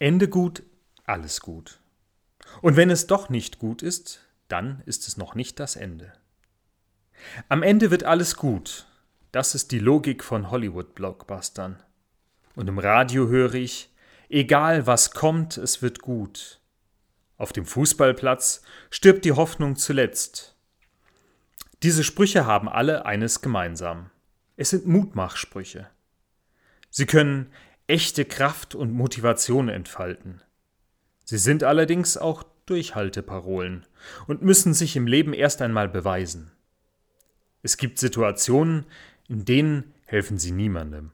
Ende gut, alles gut. Und wenn es doch nicht gut ist, dann ist es noch nicht das Ende. Am Ende wird alles gut. Das ist die Logik von Hollywood-Blockbustern. Und im Radio höre ich, egal was kommt, es wird gut. Auf dem Fußballplatz stirbt die Hoffnung zuletzt. Diese Sprüche haben alle eines gemeinsam. Es sind Mutmachsprüche. Sie können echte Kraft und Motivation entfalten. Sie sind allerdings auch Durchhalteparolen und müssen sich im Leben erst einmal beweisen. Es gibt Situationen, in denen helfen sie niemandem.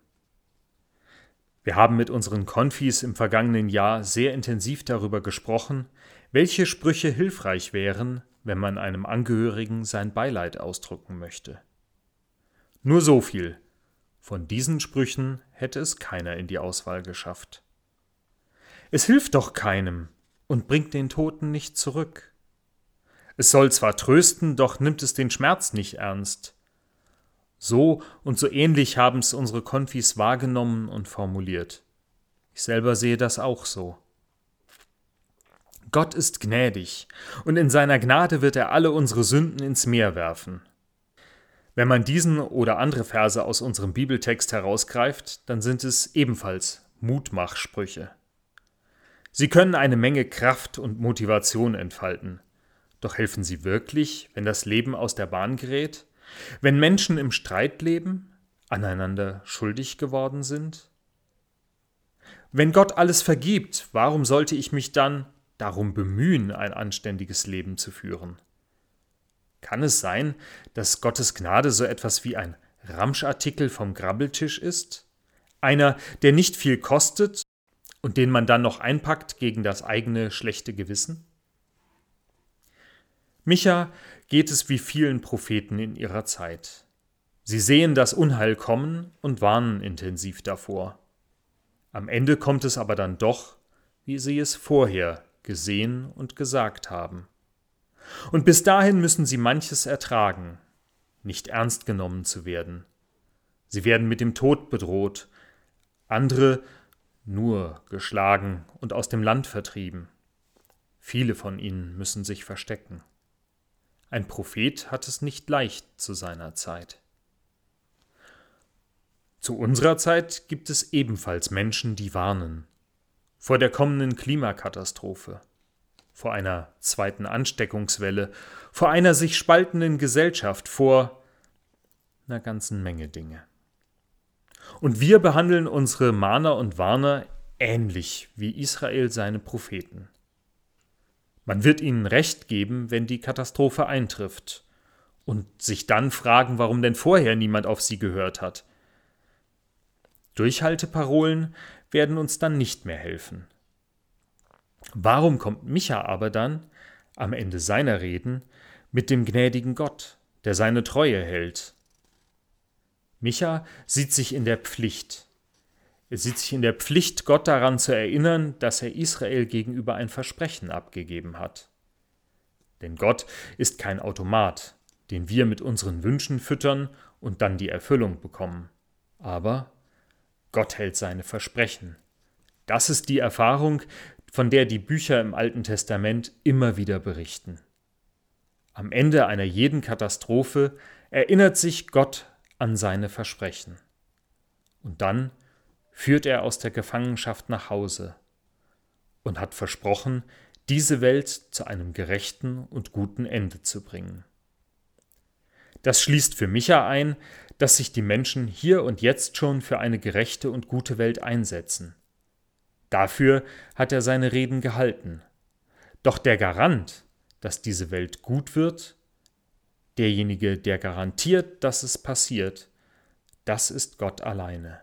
Wir haben mit unseren Konfis im vergangenen Jahr sehr intensiv darüber gesprochen, welche Sprüche hilfreich wären, wenn man einem Angehörigen sein Beileid ausdrücken möchte. Nur so viel. Von diesen Sprüchen hätte es keiner in die Auswahl geschafft. Es hilft doch keinem und bringt den Toten nicht zurück. Es soll zwar trösten, doch nimmt es den Schmerz nicht ernst. So und so ähnlich haben es unsere Konfis wahrgenommen und formuliert. Ich selber sehe das auch so. Gott ist gnädig, und in seiner Gnade wird er alle unsere Sünden ins Meer werfen. Wenn man diesen oder andere Verse aus unserem Bibeltext herausgreift, dann sind es ebenfalls Mutmachsprüche. Sie können eine Menge Kraft und Motivation entfalten. Doch helfen sie wirklich, wenn das Leben aus der Bahn gerät? Wenn Menschen im Streit leben, aneinander schuldig geworden sind? Wenn Gott alles vergibt, warum sollte ich mich dann darum bemühen, ein anständiges Leben zu führen? Kann es sein, dass Gottes Gnade so etwas wie ein Ramschartikel vom Grabbeltisch ist? Einer, der nicht viel kostet und den man dann noch einpackt gegen das eigene schlechte Gewissen? Micha geht es wie vielen Propheten in ihrer Zeit. Sie sehen das Unheil kommen und warnen intensiv davor. Am Ende kommt es aber dann doch, wie sie es vorher gesehen und gesagt haben. Und bis dahin müssen sie manches ertragen, nicht ernst genommen zu werden. Sie werden mit dem Tod bedroht, andere nur geschlagen und aus dem Land vertrieben. Viele von ihnen müssen sich verstecken. Ein Prophet hat es nicht leicht zu seiner Zeit. Zu unserer Zeit gibt es ebenfalls Menschen, die warnen vor der kommenden Klimakatastrophe, vor einer zweiten Ansteckungswelle, vor einer sich spaltenden Gesellschaft, vor einer ganzen Menge Dinge. Und wir behandeln unsere Mahner und Warner ähnlich wie Israel seine Propheten. Man wird ihnen recht geben, wenn die Katastrophe eintrifft, und sich dann fragen, warum denn vorher niemand auf sie gehört hat. Durchhalteparolen werden uns dann nicht mehr helfen. Warum kommt Micha aber dann, am Ende seiner Reden, mit dem gnädigen Gott, der seine Treue hält? Micha sieht sich in der Pflicht, er sieht sich in der Pflicht, Gott daran zu erinnern, dass er Israel gegenüber ein Versprechen abgegeben hat. Denn Gott ist kein Automat, den wir mit unseren Wünschen füttern und dann die Erfüllung bekommen. Aber Gott hält seine Versprechen. Das ist die Erfahrung, von der die Bücher im Alten Testament immer wieder berichten. Am Ende einer jeden Katastrophe erinnert sich Gott an seine Versprechen. Und dann führt er aus der Gefangenschaft nach Hause und hat versprochen, diese Welt zu einem gerechten und guten Ende zu bringen. Das schließt für Micha ein, dass sich die Menschen hier und jetzt schon für eine gerechte und gute Welt einsetzen. Dafür hat er seine Reden gehalten. Doch der Garant, dass diese Welt gut wird, derjenige, der garantiert, dass es passiert, das ist Gott alleine.